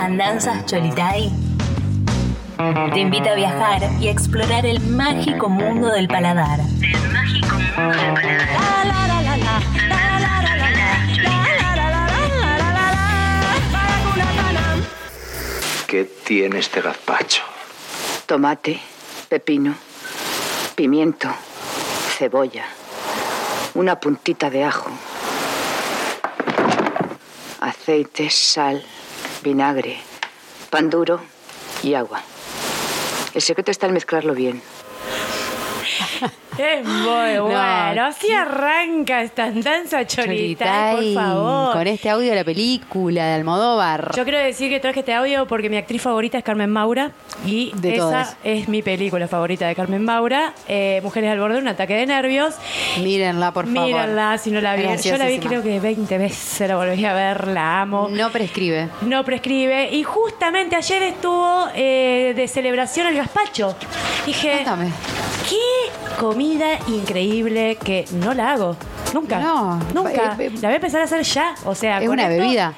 Andanzas Cholitay te invita a viajar y a explorar el mágico mundo del paladar. El mágico mundo del paladar. ¿Qué tiene este gazpacho? Tomate, pepino, pimiento, cebolla, una puntita de ajo, aceite, sal, vinagre, pan duro y agua. El secreto está en mezclarlo bien. Es muy bueno. Así arranca esta danza cholita, por Cholitay, favor. Con este audio de la película de Almodóvar. Yo quiero decir que traje este audio porque mi actriz favorita es Carmen Maura y De esa todas. es mi película favorita de Carmen Maura, eh, Mujeres al borde de un ataque de nervios. Mírenla, por favor. Mírenla si no la vieron. Yo la vi creo que 20 veces, la volví a ver, la amo. No prescribe. No prescribe. Y justamente ayer estuvo eh, de celebración el gazpacho. Dije, Cuéntame. qué comida increíble que no la hago. Nunca. No. Nunca. Eh, eh, la voy a empezar a hacer ya. O sea, Es con una esto bebida.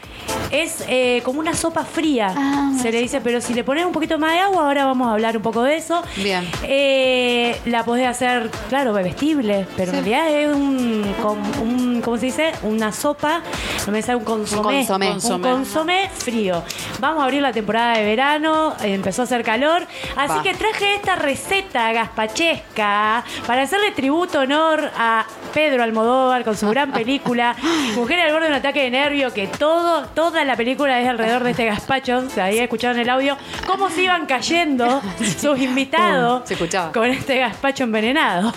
Es eh, como una sopa fría. Ah, se le dice, pero si le pones un poquito más de agua, ahora vamos a hablar un poco de eso. Bien. Eh, la podés hacer, claro, bebestible, pero Sí. en realidad es un, un- ¿cómo se dice? Una sopa, no me sale un consomé. consomé. Un Consomé. frío. Vamos a abrir la temporada de verano, empezó a hacer calor, así Va. que traje esta receta gazpachesca para hacerle tributo, honor a Pedro Almodóvar con su gran película Mujer al borde de un ataque de nervio, que todo, toda la película es alrededor de este gazpacho, o sea, ahí escucharon el audio, cómo se iban cayendo sus invitados Se con este gazpacho envenenado.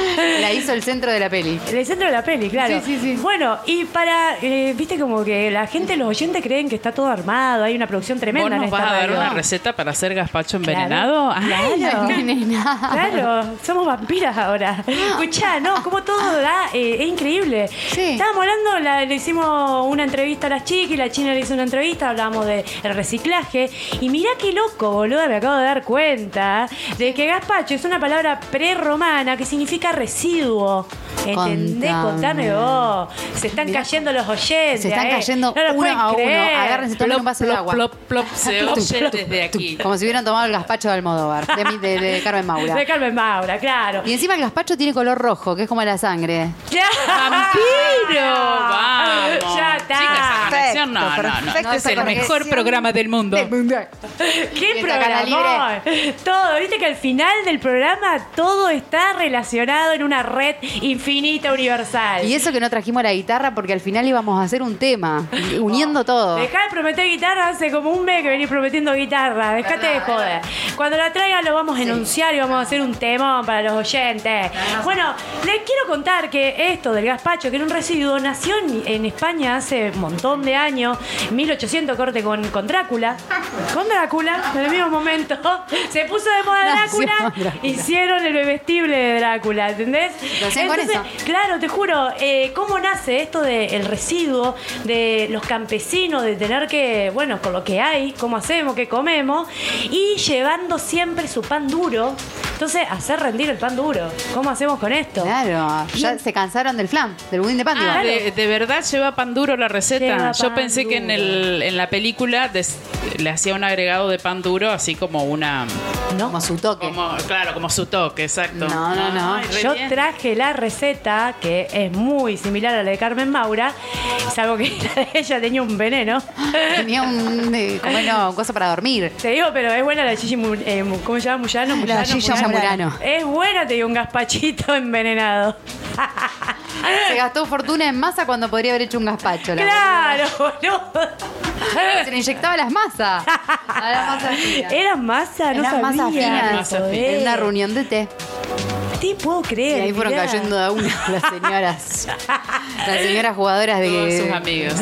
La hizo el centro de la peli. En el centro de la peli, claro. Sí, sí, sí. Bueno, y para, eh, viste como que la gente, los oyentes creen que está todo armado, hay una producción ¿Vos tremenda en nos esta vas a dar radio. una receta para hacer gazpacho Claro. envenenado? Ay, Claro. Nena. Claro, somos vampiras ahora. Escuchá, no, como todo da, eh, es increíble. Sí. Estábamos hablando, la- le hicimos una entrevista a las chicas y la china le hizo una entrevista, hablábamos del reciclaje. Y mirá qué loco, boluda, me acabo de dar cuenta de que gazpacho es una palabra prerromana que significa residuo. ¿Entendés? Contame. Contame vos. Se están Mirá. cayendo los oyentes. Se están eh. cayendo No uno a uno. creer. Agárrense, tomen un plop, vaso de plop, agua. plop, plop, se oye desde aquí. Como si hubieran tomado el gazpacho de Almodóvar, de, mi- de- de Carmen Maura. De Carmen Maura, claro. Y encima el gazpacho tiene color rojo, que es como la sangre. ¡Ya! ¡Vampiro! ¡Vamos! Ya está. Chicas, no, no, no. perfecto No es el mejor programa del mundo. ¡Qué programa! Todo, viste que al final del programa todo está relacionado en una red infinita universal. Y eso que no trajimos la guitarra porque al final íbamos a hacer un tema, uniendo todo. Dejá de prometer guitarra hace como un mes que venís prometiendo guitarra. Dejate de joder. Cuando la traigan lo vamos a enunciar y vamos a hacer un temón para los oyentes. Bueno, les quiero contar que esto del gazpacho, que era un residuo, nació en, en España hace un montón de años, 1800 corte con, con Drácula. Con Drácula, en el mismo momento. Se puso de moda Drácula. hicieron el bebestible de Drácula, ¿entendés? Lo hacían con eso. Claro, te juro, eh, ¿cómo nace esto del residuo de los campesinos, de tener que, bueno, con lo que hay, cómo hacemos, qué comemos, y llevando siempre su pan duro? Entonces, hacer rendir el pan duro. ¿Cómo hacemos con esto? Claro, ya se cansaron del flan, del budín de pan. Ah, de, de verdad lleva pan duro la receta. Lleva Yo pensé que en, duro. el, en la película des- le hacía un agregado de pan duro, así como una. ¿No? Como su toque. Como, claro, como su toque, exacto. No, no, no. Ay, Yo bien. traje la receta, que es muy similar a la de Carmen Maura, salvo que la de ella tenía un veneno. Tenía un, eh, como no, cosa para dormir. Te digo, pero es buena la Mu- eh, ¿cómo se llama? Muyano, La Muyano, Gigi Muyano. Murano. Es buena, te digo, un gazpachito envenenado. Se gastó fortuna en masa cuando podría haber hecho un gazpacho. la claro, boludo. Se le inyectaba las masas. A la masa fina. Era masa, no Era sabía. masa fina. Masa Joder. fina. En una reunión de té. Te puedo Y creer. ahí fueron mirá. cayendo de a una las señoras. Las señoras jugadoras de Todos sus amigos.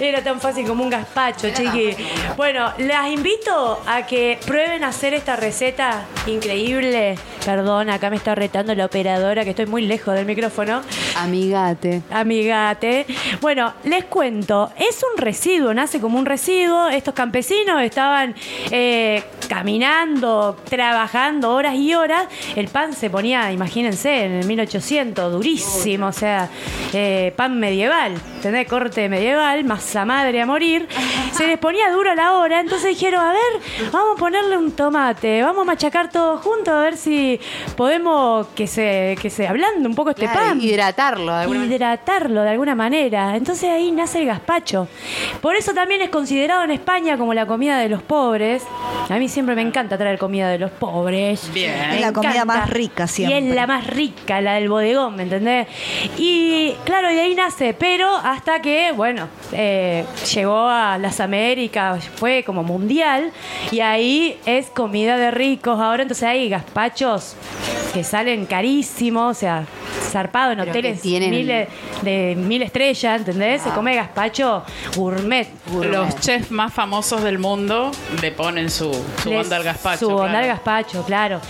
Era tan fácil como un gazpacho, chiqui. Bueno, las invito a que prueben hacer esta receta increíble. Perdón, acá me está retando la operadora, que estoy muy lejos del micrófono. Amigate. Amigate. Bueno, les cuento, es un residuo, nace como un residuo. Estos campesinos estaban eh, caminando, trabajando horas y horas. El pan se ponía, imagínense, en el 1800, durísimo, o sea, eh, pan medieval. ¿Entendés? Corte medieval, masa madre a morir. Se les ponía duro la hora, entonces dijeron, a ver, vamos a ponerle un tomate, vamos a machacar todo junto a ver si podemos que se, que se ablande un poco este Claro, pan. hidratarlo de alguna manera. hidratarlo de alguna manera. Entonces ahí nace el gazpacho. Por eso también es considerado en España como la comida de los pobres. A mí siempre me encanta traer comida de los pobres. Bien. Me Es la comida más rica Y siempre. es la más rica, la del bodegón, ¿me entendés? Y claro, de ahí nace, pero hasta que, bueno, eh, llegó a las Américas, fue como mundial, y ahí es comida de ricos. Ahora entonces hay gazpachos que salen carísimos, o sea, zarpado en Pero hoteles tienen- miles de mil estrellas, ¿entendés? Se come gazpacho gourmet. Los chefs más famosos del mundo le ponen su, su Les- onda al gazpacho. Su onda al claro. gazpacho, claro.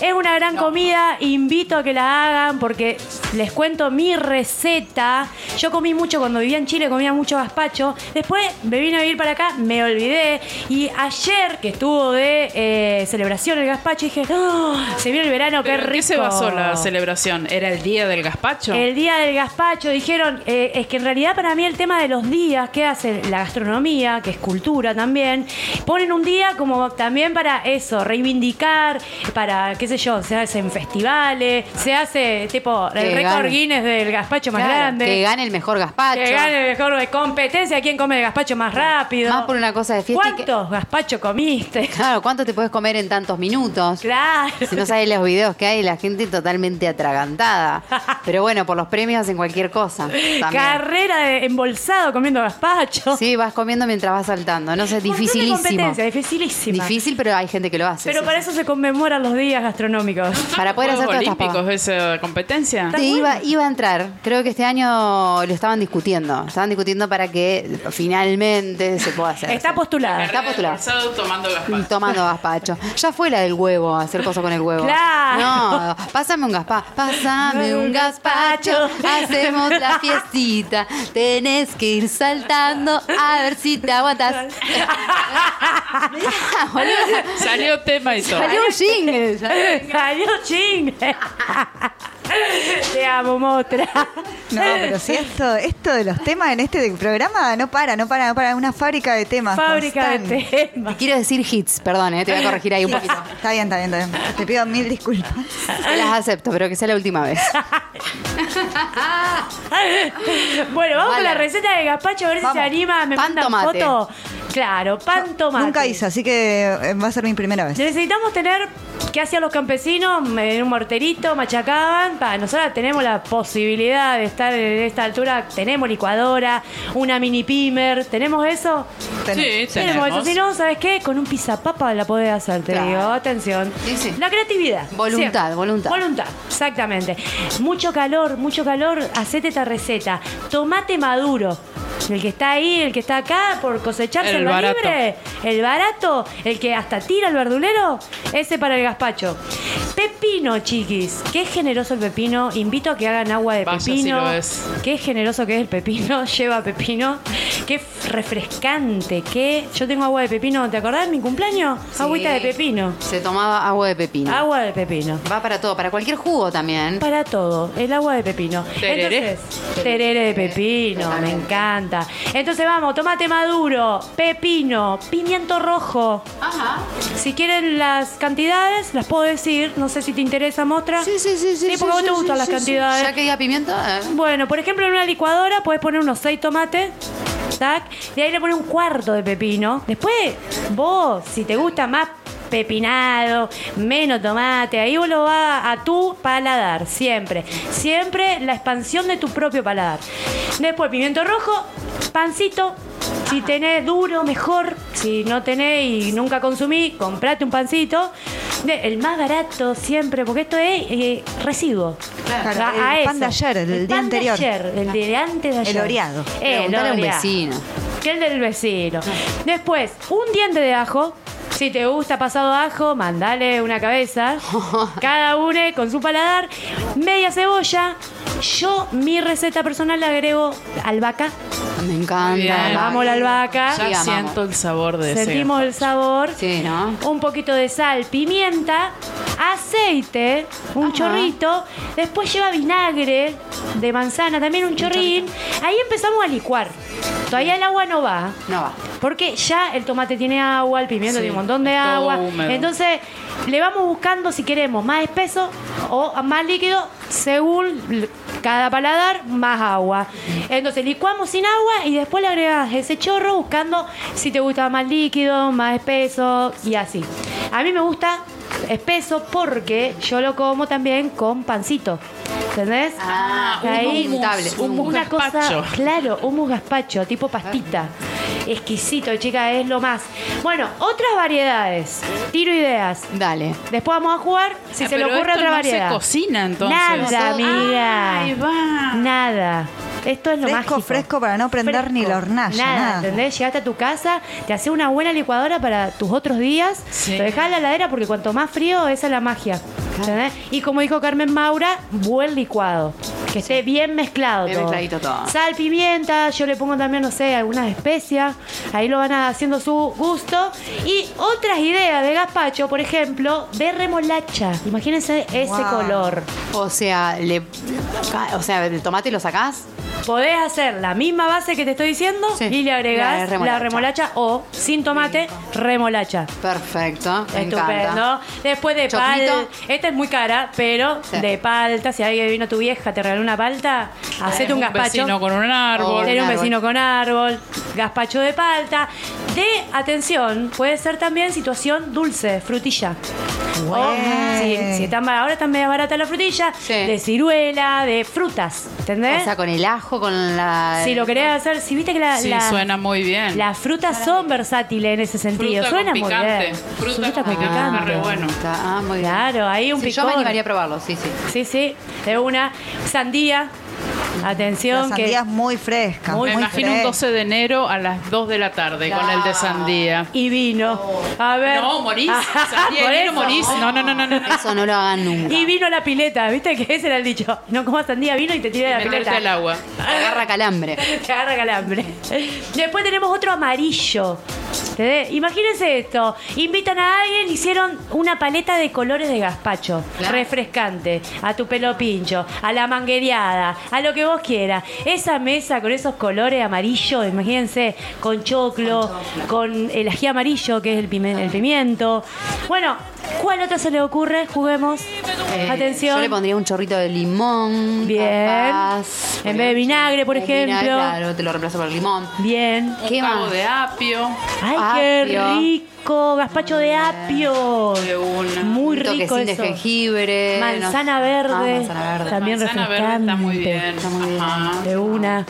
Es una gran comida, invito a que la hagan porque les cuento mi receta. Yo comí mucho cuando vivía en Chile, comía mucho gazpacho. Después me vine a vivir para acá, me olvidé. Y ayer que estuvo de eh, celebración el gazpacho, dije, "Oh, se viene el verano, qué ¿Pero en rico. qué se basó la celebración? ¿Era el día del gazpacho? El día del gazpacho dijeron, eh, es que en realidad para mí el tema de los días que hace la gastronomía, que es cultura también, ponen un día como también para eso, reivindicar, para, qué sé yo, se hace en festivales, se hace tipo el récord. Guinness del gazpacho más Claro, grande. Que gane el mejor gazpacho. Que gane el mejor de competencia, quién come el gazpacho más rápido. Más por una cosa de fiesta que- ¿Cuántos gazpacho comiste? Claro, ¿cuánto te puedes comer en tantos minutos? Claro. Si no sabes los videos que hay, la gente totalmente atragantada. Pero bueno, por los premios hacen cualquier cosa. También. Carrera de embolsado comiendo gazpacho. Sí, vas comiendo mientras vas saltando. No sé, dificilísimo. competencia, dificilísima. Difícil, pero hay gente que lo hace. Pero sí, para eso se conmemoran los días gastronómicos. Para poder hacer ¿Juegos todas estas esa competencia? Sí, bueno. iba, iba a entrar. Creo que este año lo estaban discutiendo. Estaban discutiendo para que finalmente se pueda hacer. Está postulada. Está postulado. Pasado tomando gazpacho. Tomando gazpacho. Ya fue la del huevo, hacer cosas con el huevo. Claro. No, pásame un gazpacho. Pásame un gazpacho. Hacemos la fiestita. Tenés que ir saltando a ver si te aguantas. Salió tema y todo. Salió un jingle. Salió ching. Te amo, Motra. No, pero si esto, esto de los temas en este programa no para, no para, no para. Una fábrica de temas. Fábrica de temas. Quiero decir hits, perdón, eh, te voy a corregir ahí un poquito. Está bien, está bien, está bien. Te pido mil disculpas. Las acepto, pero que sea la última vez. Bueno, vamos con la receta de gazpacho a ver Vamos. si se anima. Me Pan mandan tomate. foto. Claro, pan tomate. Nunca hice, así que eh, va a ser mi primera vez. Necesitamos tener, ¿qué hacían los campesinos? En un morterito, machacaban. Pa, nosotros tenemos la posibilidad de estar en esta altura. Tenemos licuadora, una mini pimer. ¿Tenemos eso? Sí, Tenemos tenemos. eso. Si no, ¿sabes qué? Con un pizapapa la podés hacer, te Claro. digo. Atención. Sí, sí. La creatividad. Voluntad, siempre. voluntad. Voluntad, exactamente. Mucho calor, mucho calor. Hacete esta receta. Tomate maduro. El que está ahí, el que está acá por cosecharse El barato. libre, el barato, el que hasta tira el verdulero, ese para el gazpacho. Pepino, chiquis. Qué generoso el pepino. Invito a que hagan agua de Vaya si pepino. lo es. Qué generoso que es el pepino. Lleva pepino. Qué refrescante. Qué. Yo tengo agua de pepino. ¿Te acordás de mi cumpleaños? Sí. Agüita de pepino. Se tomaba agua de pepino. Agua de pepino. Va para todo, para cualquier jugo también. Para todo, el agua de pepino. Tereré. Entonces, tereré de pepino, me encanta. Entonces vamos, tomate maduro, pepino, pimiento rojo. Ajá. Si quieren las cantidades, las puedo decir. No sé si te interesa, Mostra. Sí, sí, sí, sí. Sí, porque a vos te gustan las cantidades. Ya que diga pimiento, eh. Bueno, por ejemplo, en una licuadora puedes poner unos 6 tomates. ¿tac? Y ahí le pones un cuarto de pepino. Después, vos, si te gusta más pepinado, menos tomate, ahí vos lo vas a tu paladar, siempre. Siempre la expansión de tu propio paladar. Después, pimiento rojo, pancito. Si tenés duro, mejor. Si no tenés y nunca consumí, comprate un pancito. De- el más barato siempre, porque esto es eh, residuo. Claro, A- a el pan eso. de ayer, el día pan anterior. De ayer, el de antes de ayer. El oreado. El a un oreado. vecino. Que el del vecino. Después, un diente de ajo. Si te gusta pasado ajo, mandale una cabeza. Cada uno con su paladar. Media cebolla. Yo, mi receta personal, le agrego albahaca. Me encanta. Bien. la Vamos la albahaca. Ya Sí, siento el sabor de ese Sentimos el sabor. Sí, ¿no? Un poquito de sal, pimienta, aceite, un Ajá. chorrito. Después lleva vinagre de manzana, también un chorrín. Ahí empezamos a licuar. Todavía el agua no va. No va. Porque ya el tomate tiene agua, el pimiento Sí, tiene un montón de agua. húmedo. Entonces, le vamos buscando si queremos más espeso o más líquido, según cada paladar, más agua. Entonces, licuamos sin agua y después le agregas ese chorro buscando si te gusta más líquido, más espeso y así. A mí me gusta espeso porque yo lo como también con pancito. ¿Entendés? Ah, Ahí, un una cosa, gazpacho. claro, humus gazpacho, tipo pastita. Exquisito, chica, es lo más. Bueno, otras variedades. Tiro ideas. Dale. Después vamos a jugar si Ah, se le ocurre esto otra no variedad. se cocina, entonces. Nada, amiga. Ahí va. Nada. Esto es lo Fresco, mágico. fresco para no prender ni la hornalla, Nada, nada. ¿entendés? Llegaste a tu casa, te hace una buena licuadora para tus otros días. Sí. Lo dejás en la heladera porque cuanto más frío, esa es la magia. ¿entendés? Y como dijo Carmen Maura, buen licuado. Que esté bien mezclado Bien todo. mezcladito todo. Sal, pimienta, yo le pongo también, no sé, algunas especias. Ahí lo van haciendo su gusto. Y otras ideas de gazpacho, por ejemplo, de remolacha. Imagínense ese Wow. color. O sea, le, o sea, el tomate lo sacás. Podés hacer la misma base que te estoy diciendo Sí. y le agregás La remolacha. la remolacha o sin tomate, remolacha. Perfecto. Me Estupendo. encanta. Después de palta. Esta es muy cara, pero Sí. de palta. Si alguien vino tu vieja, te regaló una palta, hacete un Un gazpacho. vecino con un árbol. Tener un vecino con árbol, gazpacho de palta. De, atención, puede ser también situación dulce, frutilla. O, si, si están, ahora están medio barata la frutilla, Sí. de ciruela, de frutas, ¿entendés? O sea, con el ajo, con la. si lo querés hacer, si viste que la, Sí, la- suena muy bien. las frutas son versátiles en ese sentido. Fruta suena con muy picante. bien. Fruta con picante, re bueno. Está, ah, muy bien. Claro, ahí un Sí, yo picor. me animaría a probarlo, sí, sí. Sí, sí, de una sandía. La Atención sandía es muy fresca. Muy Me muy imagino un fresca. 12 de enero a las 2 de la tarde con el de sandía. y vino. A ver. No, morís. Sandía de enero morís. No, no, no, no. no. Eso no lo hagan nunca. Y vino la pileta, ¿viste que ese era el dicho? No comas sandía, vino y te tira de la pileta. al agua. Agarra calambre. Te agarra calambre. Después tenemos otro amarillo. ¿Entendés? Imagínense esto. Invitan a alguien, hicieron una paleta de colores de gazpacho. Claro. Refrescante. A tu pelo pincho. A la manguereada. A lo que vos quieras. Esa mesa con esos colores amarillos, imagínense, con choclo, con el ají amarillo, que es el, pime- el pimiento. Bueno, ¿cuál otra se le ocurre? Juguemos. Eh, Atención. Yo le pondría un chorrito de limón. Bien. capaz. En vez de vinagre, por Un vinagre, ejemplo. claro, te lo reemplazo por el limón. Bien. ¿Qué Un cabo más? de apio. ¡Ay, qué rico! Gazpacho de apio. De una. Muy un rico toquecín de jengibre. Manzana no- verde. Ah, manzana verde. También Manzana verde refrescante. está muy bien. Está muy bien. De una.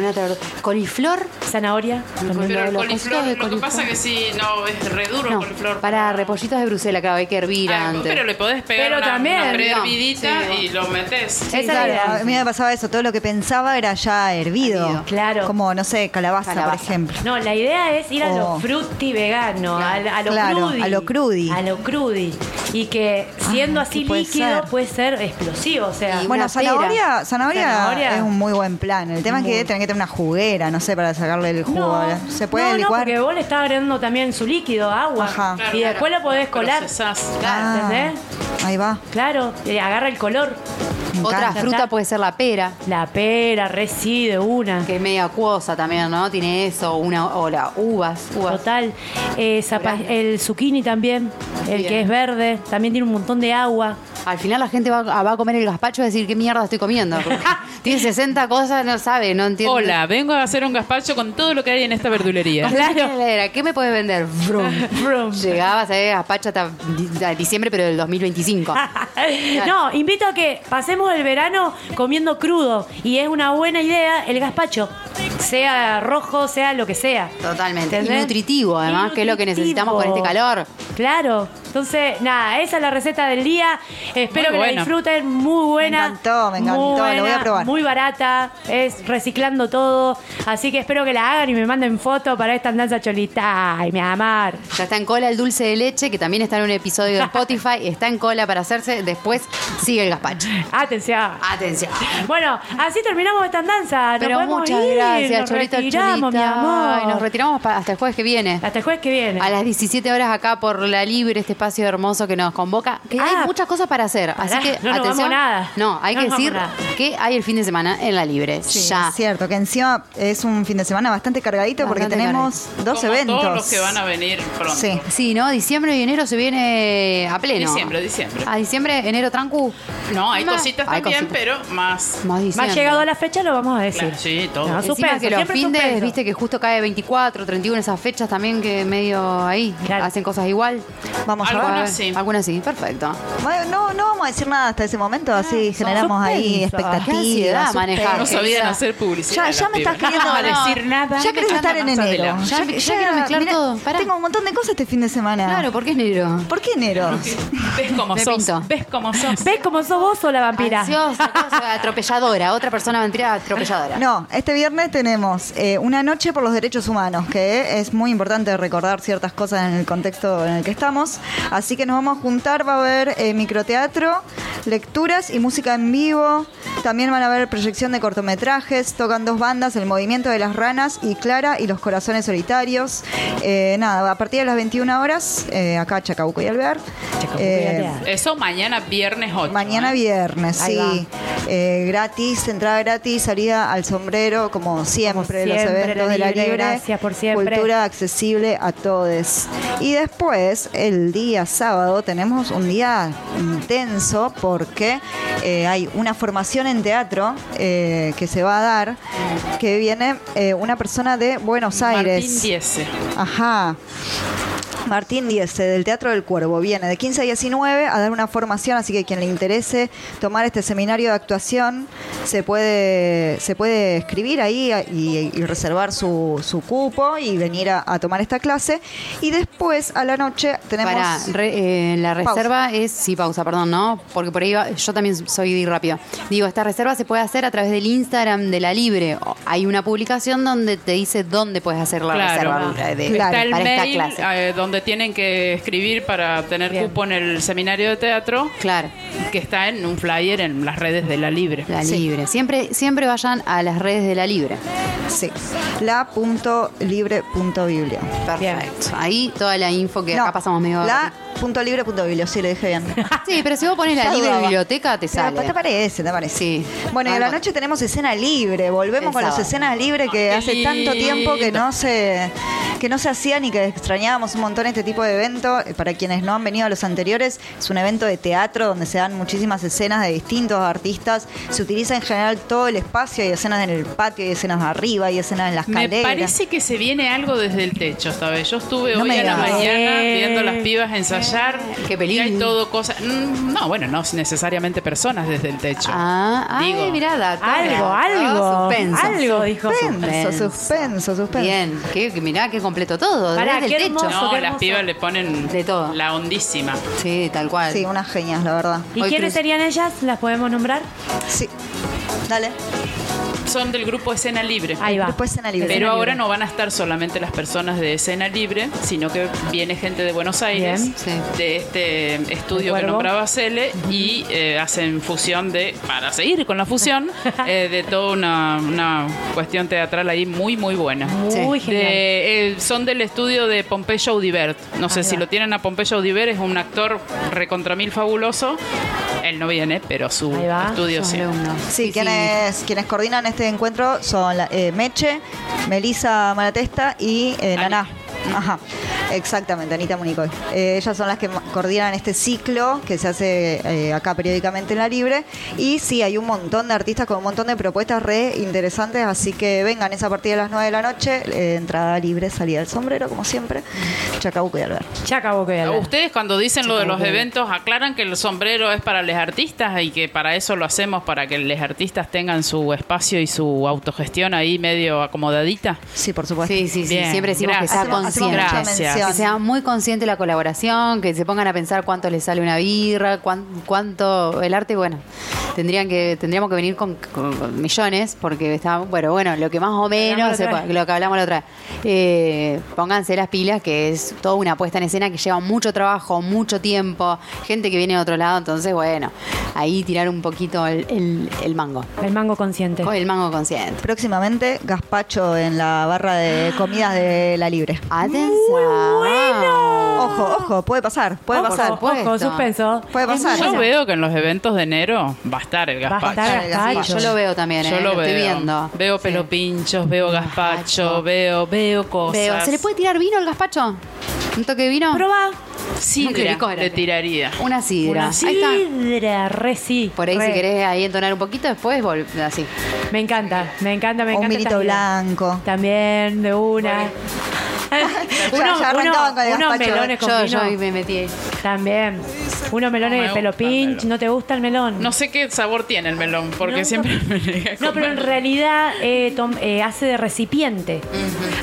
Verdura. Coliflor. Zanahoria. Pero de el coliflor, lo que pasa que sí, no, es re duro el coliflor. para repollitos de Bruselas, claro, hay que hervir Ah, antes. pero le podés pegar Pero una, también, una no. prehervidita Sí. y lo metes. Esa es la Claro, idea. a mí me pasaba eso, todo lo que pensaba era ya hervido. Claro. Como, no sé, calabaza, Calabaza. por ejemplo. No, la idea es ir a lo frutti vegano, a, a lo Claro, crudi. a lo crudi. A lo crudi. Y que siendo Ah, así ¿qué puede líquido ser? puede ser explosivo. O sea, Y Bueno, zanahoria, zanahoria, Zanahoria. es un muy buen plan. El tema es que tener que tener una juguera, no sé, para sacarle el jugo. No, ¿Se puede no, licuar? No, porque vos le estás agregando también su líquido, agua. Ajá. Claro, y después claro. lo podés colar. Procesás. Ah, ¿Entendés? Ahí va. Claro, y agarra el color. Otra fruta puede ser la pera, La pera, reci de una. que es medio acuosa también, ¿no? Tiene eso, una, o la uvas, uvas. Total. Eh, zapa- el zucchini también, el Bien. que es verde, también tiene un montón de agua. Al final la gente va, a- va a comer el gazpacho y decir, ¿qué mierda estoy comiendo? Porque tiene 60 cosas, no sabe, no entiende. Hola, vengo a hacer un gazpacho con todo lo que hay en esta verdulería. Claro. ¿Qué me puedes vender? Brum. Brum. Llegabas a ver gazpacho hasta di- a diciembre, pero del 2025. no, invito a que pasemos el verano comiendo crudo y es una buena idea el gazpacho, sea rojo, sea lo que sea. Totalmente. ¿Entendés? Y nutritivo, además, Y que es lo que necesitamos con este calor. Claro. Entonces, nada, esa es la receta del día. Espero Muy que buena. la disfruten. Muy buena. Me encantó, me encantó, Muy lo voy a probar. Muy barata. Es reciclando todo. Así que espero que la hagan y me manden fotos para esta danza cholita. Ay, mi amar. Ya está en cola el dulce de leche, que también está en un episodio de Spotify. Está en cola para hacerse. Después sigue el gazpacho. Atención. Atención. Bueno, así terminamos esta danza. Nos Pero podemos muchas ir. gracias, nos Cholito retiramos, mi Cholita. amor. Ay, nos retiramos hasta el jueves que viene. Hasta el jueves que viene. A las 17 horas acá por La Libre, este espacio hermoso que nos convoca. Que Ah. hay muchas cosas para hacer. Así que, no nos atención. vamos nada. No, hay No que decir nada. que hay el fin de semana en La Libre. Sí, ya. es cierto, que encima es un fin de semana bastante cargadito porque tenemos dos Como eventos. Todos los que van a venir pronto. Sí. Sí, ¿no? Diciembre y enero se viene a pleno. Diciembre, diciembre. A diciembre, enero trancu. No, hay Más- cositas hay también, cositas. pero más. Más diciembre. Más llegado a la fecha lo vamos a decir. Claro, sí, todo. No, suspenso, que los suspenso. viste que justo cae 24, 31, esas fechas también que medio ahí Claro. hacen cosas igual. Vamos. Algunas sí. Algunas sí, perfecto. Bueno, no, no vamos a decir nada hasta ese momento, así generamos ahí. Qué expectativas. manejar. No sabían hacer publicidad. Ya, ya me estás queriendo No decir nada. Ya querés estar en enero. Ya- ya quiero mezclar mirá, todo, pará. Tengo un montón de cosas este fin de semana. Claro, porque es enero. ¿Por qué enero? ¿Ves cómo Me sos? pinto. ¿Ves cómo sos? ¿Ves cómo sos vos o la vampira? Ansiosa, cosa, atropelladora, otra persona mentira atropelladora. No, este viernes tenemos eh, una noche por los derechos humanos, que es muy importante recordar ciertas cosas en el contexto en el que estamos. Así que nos vamos a juntar, va a haber eh, microteatro, lecturas y música en vivo. También van a haber proyección de cortometrajes, tocan dos bandas, El Movimiento de las Ranas y Clara y los Corazones Solitarios. Eh, nada, a partir de las 21 horas, eh, acá Chacabuco y Alvear. Chacabuco y Eh. Eso mañana viernes 8. Mañana ¿eh? viernes, sí. Eh, gratis, entrada gratis, salida al sombrero, como siempre, los siempre, eventos de la libre. gracias por siempre. Cultura accesible a todos. Y después, el día sábado, tenemos un día intenso porque eh, hay una formación en teatro eh, que se va a dar, que viene eh, una persona de Buenos Aires. Martín Diese. Ajá. Martín Diese, del Teatro del Cuervo, viene de 15 a 19 a dar una formación, así que quien le interese tomar este seminario de actuación se puede, se puede escribir ahí y, y reservar su, su cupo y venir a, a tomar esta clase. Y después, a la noche, tenemos... Para, re- eh, la Pausa. reserva es, sí, pausa, perdón, ¿no? Porque por ahí va- yo también soy de rápido. Digo, esta reserva se puede hacer a través del Instagram de la Libre. Hay una publicación donde te dice dónde puedes hacer la Claro. reserva de- Claro. Para esta clase. eh, donde tienen que escribir para tener Bien. cupo en el seminario de teatro, Claro, que está en un flyer en las redes de la Libre. la Sí. Libre. Siempre, siempre vayan a las redes de la Libre. Sí, la.libre.biblio. Perfecto. Ahí toda la info que No, acá pasamos medio. La.libre.biblio, sí, lo dije bien. Sí, pero si vos pones la Libre. Biblioteca, te Pero sale. ¿Te parece? ¿Te parece? Sí. Bueno, y a la noche tenemos escena libre. Volvemos El con las sábado. escenas libres que Qué hace tanto tiempo que no se que no se hacían y que extrañábamos un montón este tipo de evento. Eh, Para quienes no han venido a los anteriores, es un evento de teatro donde se dan muchísimas escenas de distintos artistas. Se utiliza en general todo el espacio, hay escenas en el patio, hay escenas arriba, hay escenas en las Me parece que se viene algo desde el techo esta vez. Yo estuve No hoy me a la digas. mañana viendo las pibas ensayar. Qué Y peligro. hay todo cosas. Mm, No, bueno, no necesariamente personas desde el techo. Ah, ay, Digo. mirá, dato, Algo, algo. Suspenso. Algo, dijo. Suspenso, suspenso, suspenso. Bien, que, que mirá que completo todo. Pará, desde qué el techo. hermoso. no, qué las pibas le ponen De todo. la hondísima. Sí, tal cual. Sí, unas genias, la verdad. ¿Y Hoy quiénes cruz- serían ellas? ¿Las podemos nombrar? Sí. Dale. Son del grupo Escena Libre. Ahí va. Después escena libre. Pero Escena ahora libre. no van a estar solamente las personas de Escena Libre, sino que viene gente de Buenos Aires, Bien. Sí. de este estudio que nombraba Cele, y eh, hacen fusión de, para seguir con la fusión, eh, de toda una, una cuestión teatral ahí muy, muy buena. Muy Sí. genial. De, eh, son del estudio de Pompeyo Audibert. No sé Ahí si va. lo tienen a Pompeyo Audibert, es un actor recontra mil fabuloso. Él no viene, pero su Ahí va. estudio sí. alumno. Sí, quienes, quienes coordinan este encuentro son la- eh, Meche, Melisa Malatesta y eh. Naná. Ajá, exactamente, Anita Municoy. Eh, ellas son las que coordinan este ciclo que se hace eh, acá periódicamente en La Libre. Y sí, hay un montón de artistas con un montón de propuestas re interesantes, así que vengan, es a partir de las 9 de la noche, eh, entrada libre, salida del sombrero, como siempre, Chacabuco y Alberto. Ya acabó que Ustedes cuando dicen lo de los eventos aclaran que el sombrero es para los artistas y que para eso lo hacemos para que los artistas tengan su espacio y su autogestión ahí medio acomodadita. Sí, por supuesto. Sí, sí, sí. Bien, Siempre decimos que sea gracias. Consciente. Gracias. que sea muy consciente la colaboración, que se pongan a pensar cuánto les sale una birra, cuán- cuánto el arte, bueno, tendrían que tendríamos que venir con, millones porque está bueno, bueno, lo que más o menos se lo que hablamos la otra vez. Eh, pónganse las pilas que es toda una puesta en escena que lleva mucho trabajo, mucho tiempo, gente que viene de otro lado, entonces bueno, ahí tirar un poquito el, el- el mango, El mango consciente. el mango consciente. Próximamente, gazpacho en la barra de comidas de la libre. Atención. Ojo, ojo, puede pasar, puede Ojo, pasar. supuesto. Ojo, suspenso. Puede pasar. Yo veo que en los eventos de enero va a estar el Va a gazpacho. estar el gazpacho. Yo lo veo también, Yo eh, lo lo veo. estoy viendo. Veo Sí. pelo pinchos, veo gazpacho, veo, veo cosas. Veo. ¿Se le puede tirar vino al gazpacho? ¿Un toque de vino? Probá. sidra le tiraría. Una sidra. Una Ahí está. sidra, re sí. Por ahí re. si querés ahí entonar un poquito, después vol- así. Me encanta, me encanta, me O un encanta. vinito blanco. También, de una. Ya- ya arrancaban con el unos gazpacho. melones con Yo, vino. yo me metí ahí. También. Unos melones No me de pelo gusta el pinch. melón. ¿No te gusta el melón? No sé qué sabor tiene el melón, porque No, siempre no. me negué a No, pero en comer. realidad eh, tom- eh, hace de recipiente.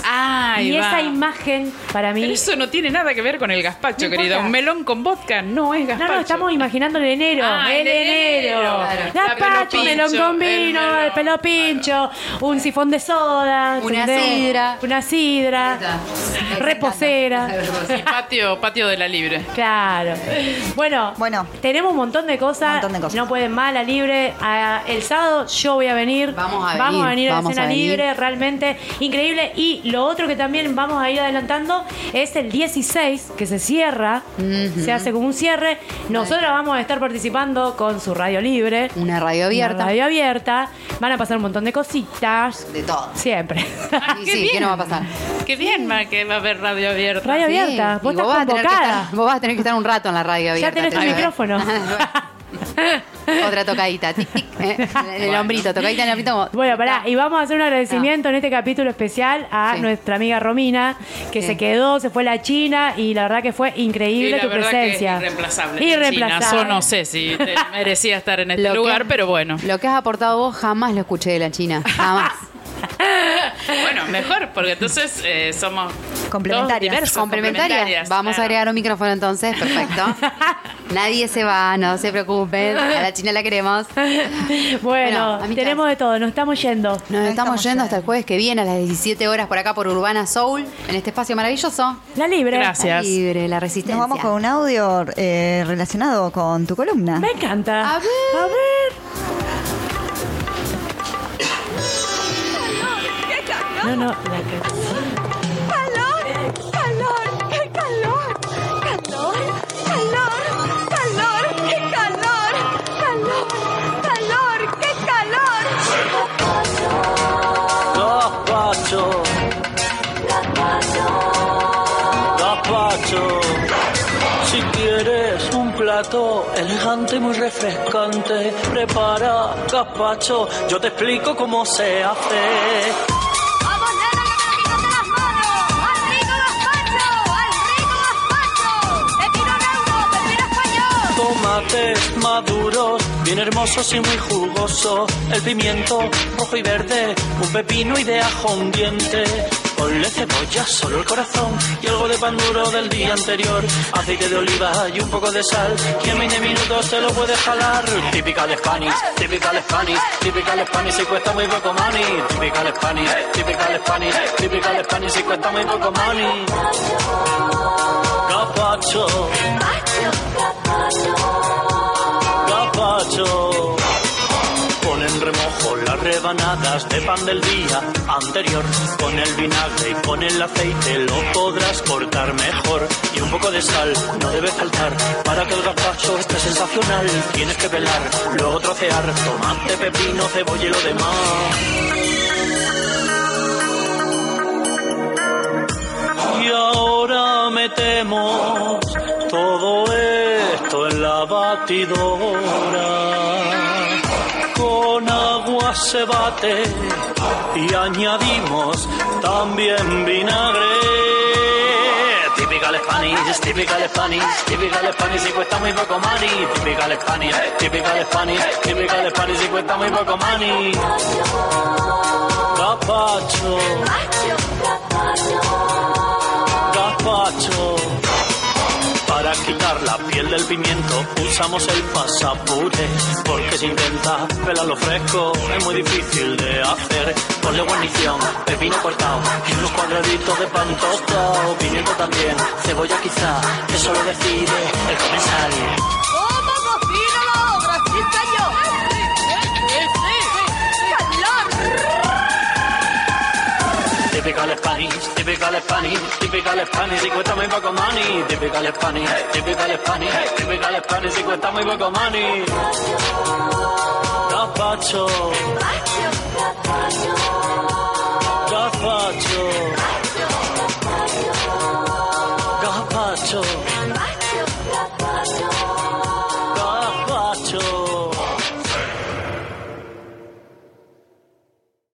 Ah, ahí y va. esa imagen, para mí. Pero eso no tiene nada que ver con el gazpacho, No querida. Un melón con vodka no es No, gazpacho. no, estamos imaginando el enero. Ah, el el enero. enero. Claro. Gazpacho, La melón con vino, el pelo pincho, un sifón de soda. Una sidra. Una sidra. Reposera. Sí, patio, patio de la libre. Claro. Bueno, Bueno. tenemos un montón de cosas. Montón de cosas. No pueden mal a libre. A- el sábado yo voy a venir. Vamos a Vamos venir, a venir a la vamos cena a venir. libre. Realmente increíble. Y lo otro que también vamos a ir adelantando es el 16, que se cierra. Se hace como un cierre. Nosotros vamos a estar participando con su radio libre. Una radio abierta. Una radio abierta. Van a pasar un montón de cositas. De todo. Siempre. Y qué sí, ¿qué bien. no va a pasar? Qué bien, ma, que va a haber radio abierta. Radio Sí, abierta. Vos y estás vas a tener que convocada. estar- vos vas a tener que estar un rato en la radio Ya abierta. tenés tu micrófono. Otra tocadita. Tic, tic, eh, en el hombrito, tocadita en el hombrito. como- Bueno, pará, y vamos a hacer un agradecimiento en este capítulo especial a Sí. nuestra amiga Romina, que Sí. se quedó, se fue a la China y la verdad que fue increíble la tu presencia. que irreemplazable. Irreemplazable. China. Yo no sé si te merecía estar en este Lo que- lugar, pero bueno. Lo que has aportado vos jamás lo escuché de la China. Jamás. Bueno, mejor, porque entonces eh, somos Complementarias. diversos, Complementarias. Vamos a agregar un micrófono entonces. Perfecto. Nadie se va, no se preocupen. A la China la queremos. Bueno, tenemos de todo, nos estamos yendo. Nos estamos estamos yendo yendo. hasta el jueves que viene a las 17 horas por acá por Urbana Soul, en este espacio maravilloso. La libre. Gracias. Libre, la resistencia. Nos vamos con un audio eh, relacionado con tu columna. Me encanta. A ver. A ver. No, no, la ¡Calor! ¡Calor! ¡Qué calor! ¡Calor! ¡Calor! ¡Calor! ¡Qué calor! ¡Calor! ¡Calor! ¡Qué calor! Gazpacho. Gazpacho. Si quieres un plato elegante y muy refrescante, prepara gazpacho. Yo te explico cómo se hace. Tomates maduros, bien hermosos y muy jugosos. El pimiento rojo y verde, un pepino y de ajo un diente. Ponle cebolla, solo el corazón y algo de pan duro del día anterior. Aceite de oliva y un poco de sal. Y en 20 minutos te lo puedes jalar. Typical Spanish, typical Spanish, typical Spanish y cuesta muy poco money. Typical Spanish, typical Spanish, typical Spanish y cuesta muy poco money. Gazpacho. Gazpacho. Pon en remojo las rebanadas de pan del día anterior. Con el vinagre y con el aceite lo podrás cortar mejor. Y un poco de sal no debe faltar para que el gazpacho esté sensacional. Tienes que pelar, luego trocear tomate, pepino, cebolla y lo demás. Y ahora metemos todo esto en la batidora. Con agua se bate y añadimos también vinagre. Typical Spanish, typical Spanish, typical Spanish y cuesta muy poco money. Typical Spanish, typical Spanish, typical Spanish y cuesta muy poco money. Gazpacho. Gazpacho. gazpacho. Para quitar la piel del pimiento. Usamos el pasapuré Porque si intenta pelarlo fresco es muy difícil de hacer. Ponle guarnición, pepino cortado y unos cuadraditos de pan tostado Pimiento también, cebolla quizá, eso lo decide el comensal. ¿Cómo cocina la obra? Typical Spanish, typical Spanish, typical Spanish, y cuesta muy poco money. Typical Spanish, typical Spanish, typical Spanish, y cuesta muy poco money. Gazpacho. Gazpacho. Gazpacho.